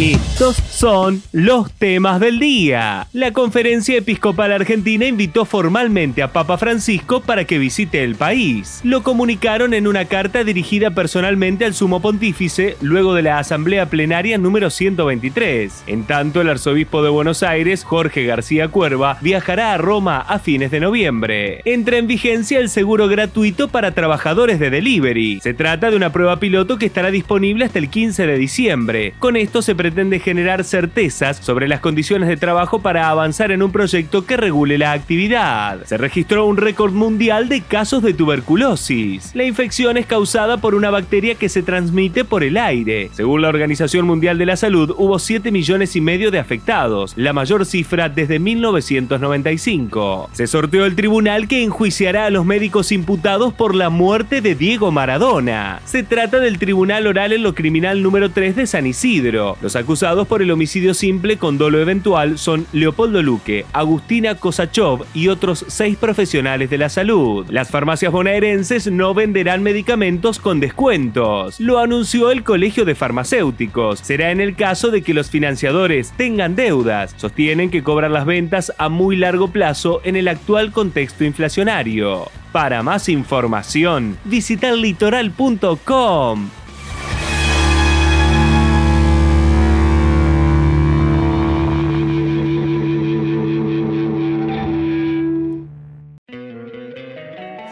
Estos son los temas del día. La Conferencia Episcopal Argentina invitó formalmente a Papa Francisco para que visite el país. Lo comunicaron en una carta dirigida personalmente al Sumo Pontífice luego de la Asamblea Plenaria número 123. En tanto, el arzobispo de Buenos Aires, Jorge García Cuerva, viajará a Roma a fines de noviembre. Entra en vigencia el seguro gratuito para trabajadores de delivery. Se trata de una prueba piloto que estará disponible hasta el 15 de diciembre. Con esto se pretende generar certezas sobre las condiciones de trabajo para avanzar en un proyecto que regule la actividad. Se registró un récord mundial de casos de tuberculosis. La infección es causada por una bacteria que se transmite por el aire. Según la Organización Mundial de la Salud, hubo 7 millones y medio de afectados, la mayor cifra desde 1995. Se sorteó el tribunal que enjuiciará a los médicos imputados por la muerte de Diego Maradona. Se trata del Tribunal Oral en lo Criminal número 3 de San Isidro. Acusados por el homicidio simple con dolo eventual son Leopoldo Luque, Agustina Kosachov y otros seis profesionales de la salud. Las farmacias bonaerenses no venderán medicamentos con descuentos. Lo anunció el Colegio de Farmacéuticos. Será en el caso de que los financiadores tengan deudas. Sostienen que cobran las ventas a muy largo plazo en el actual contexto inflacionario. Para más información, visita litoral.com.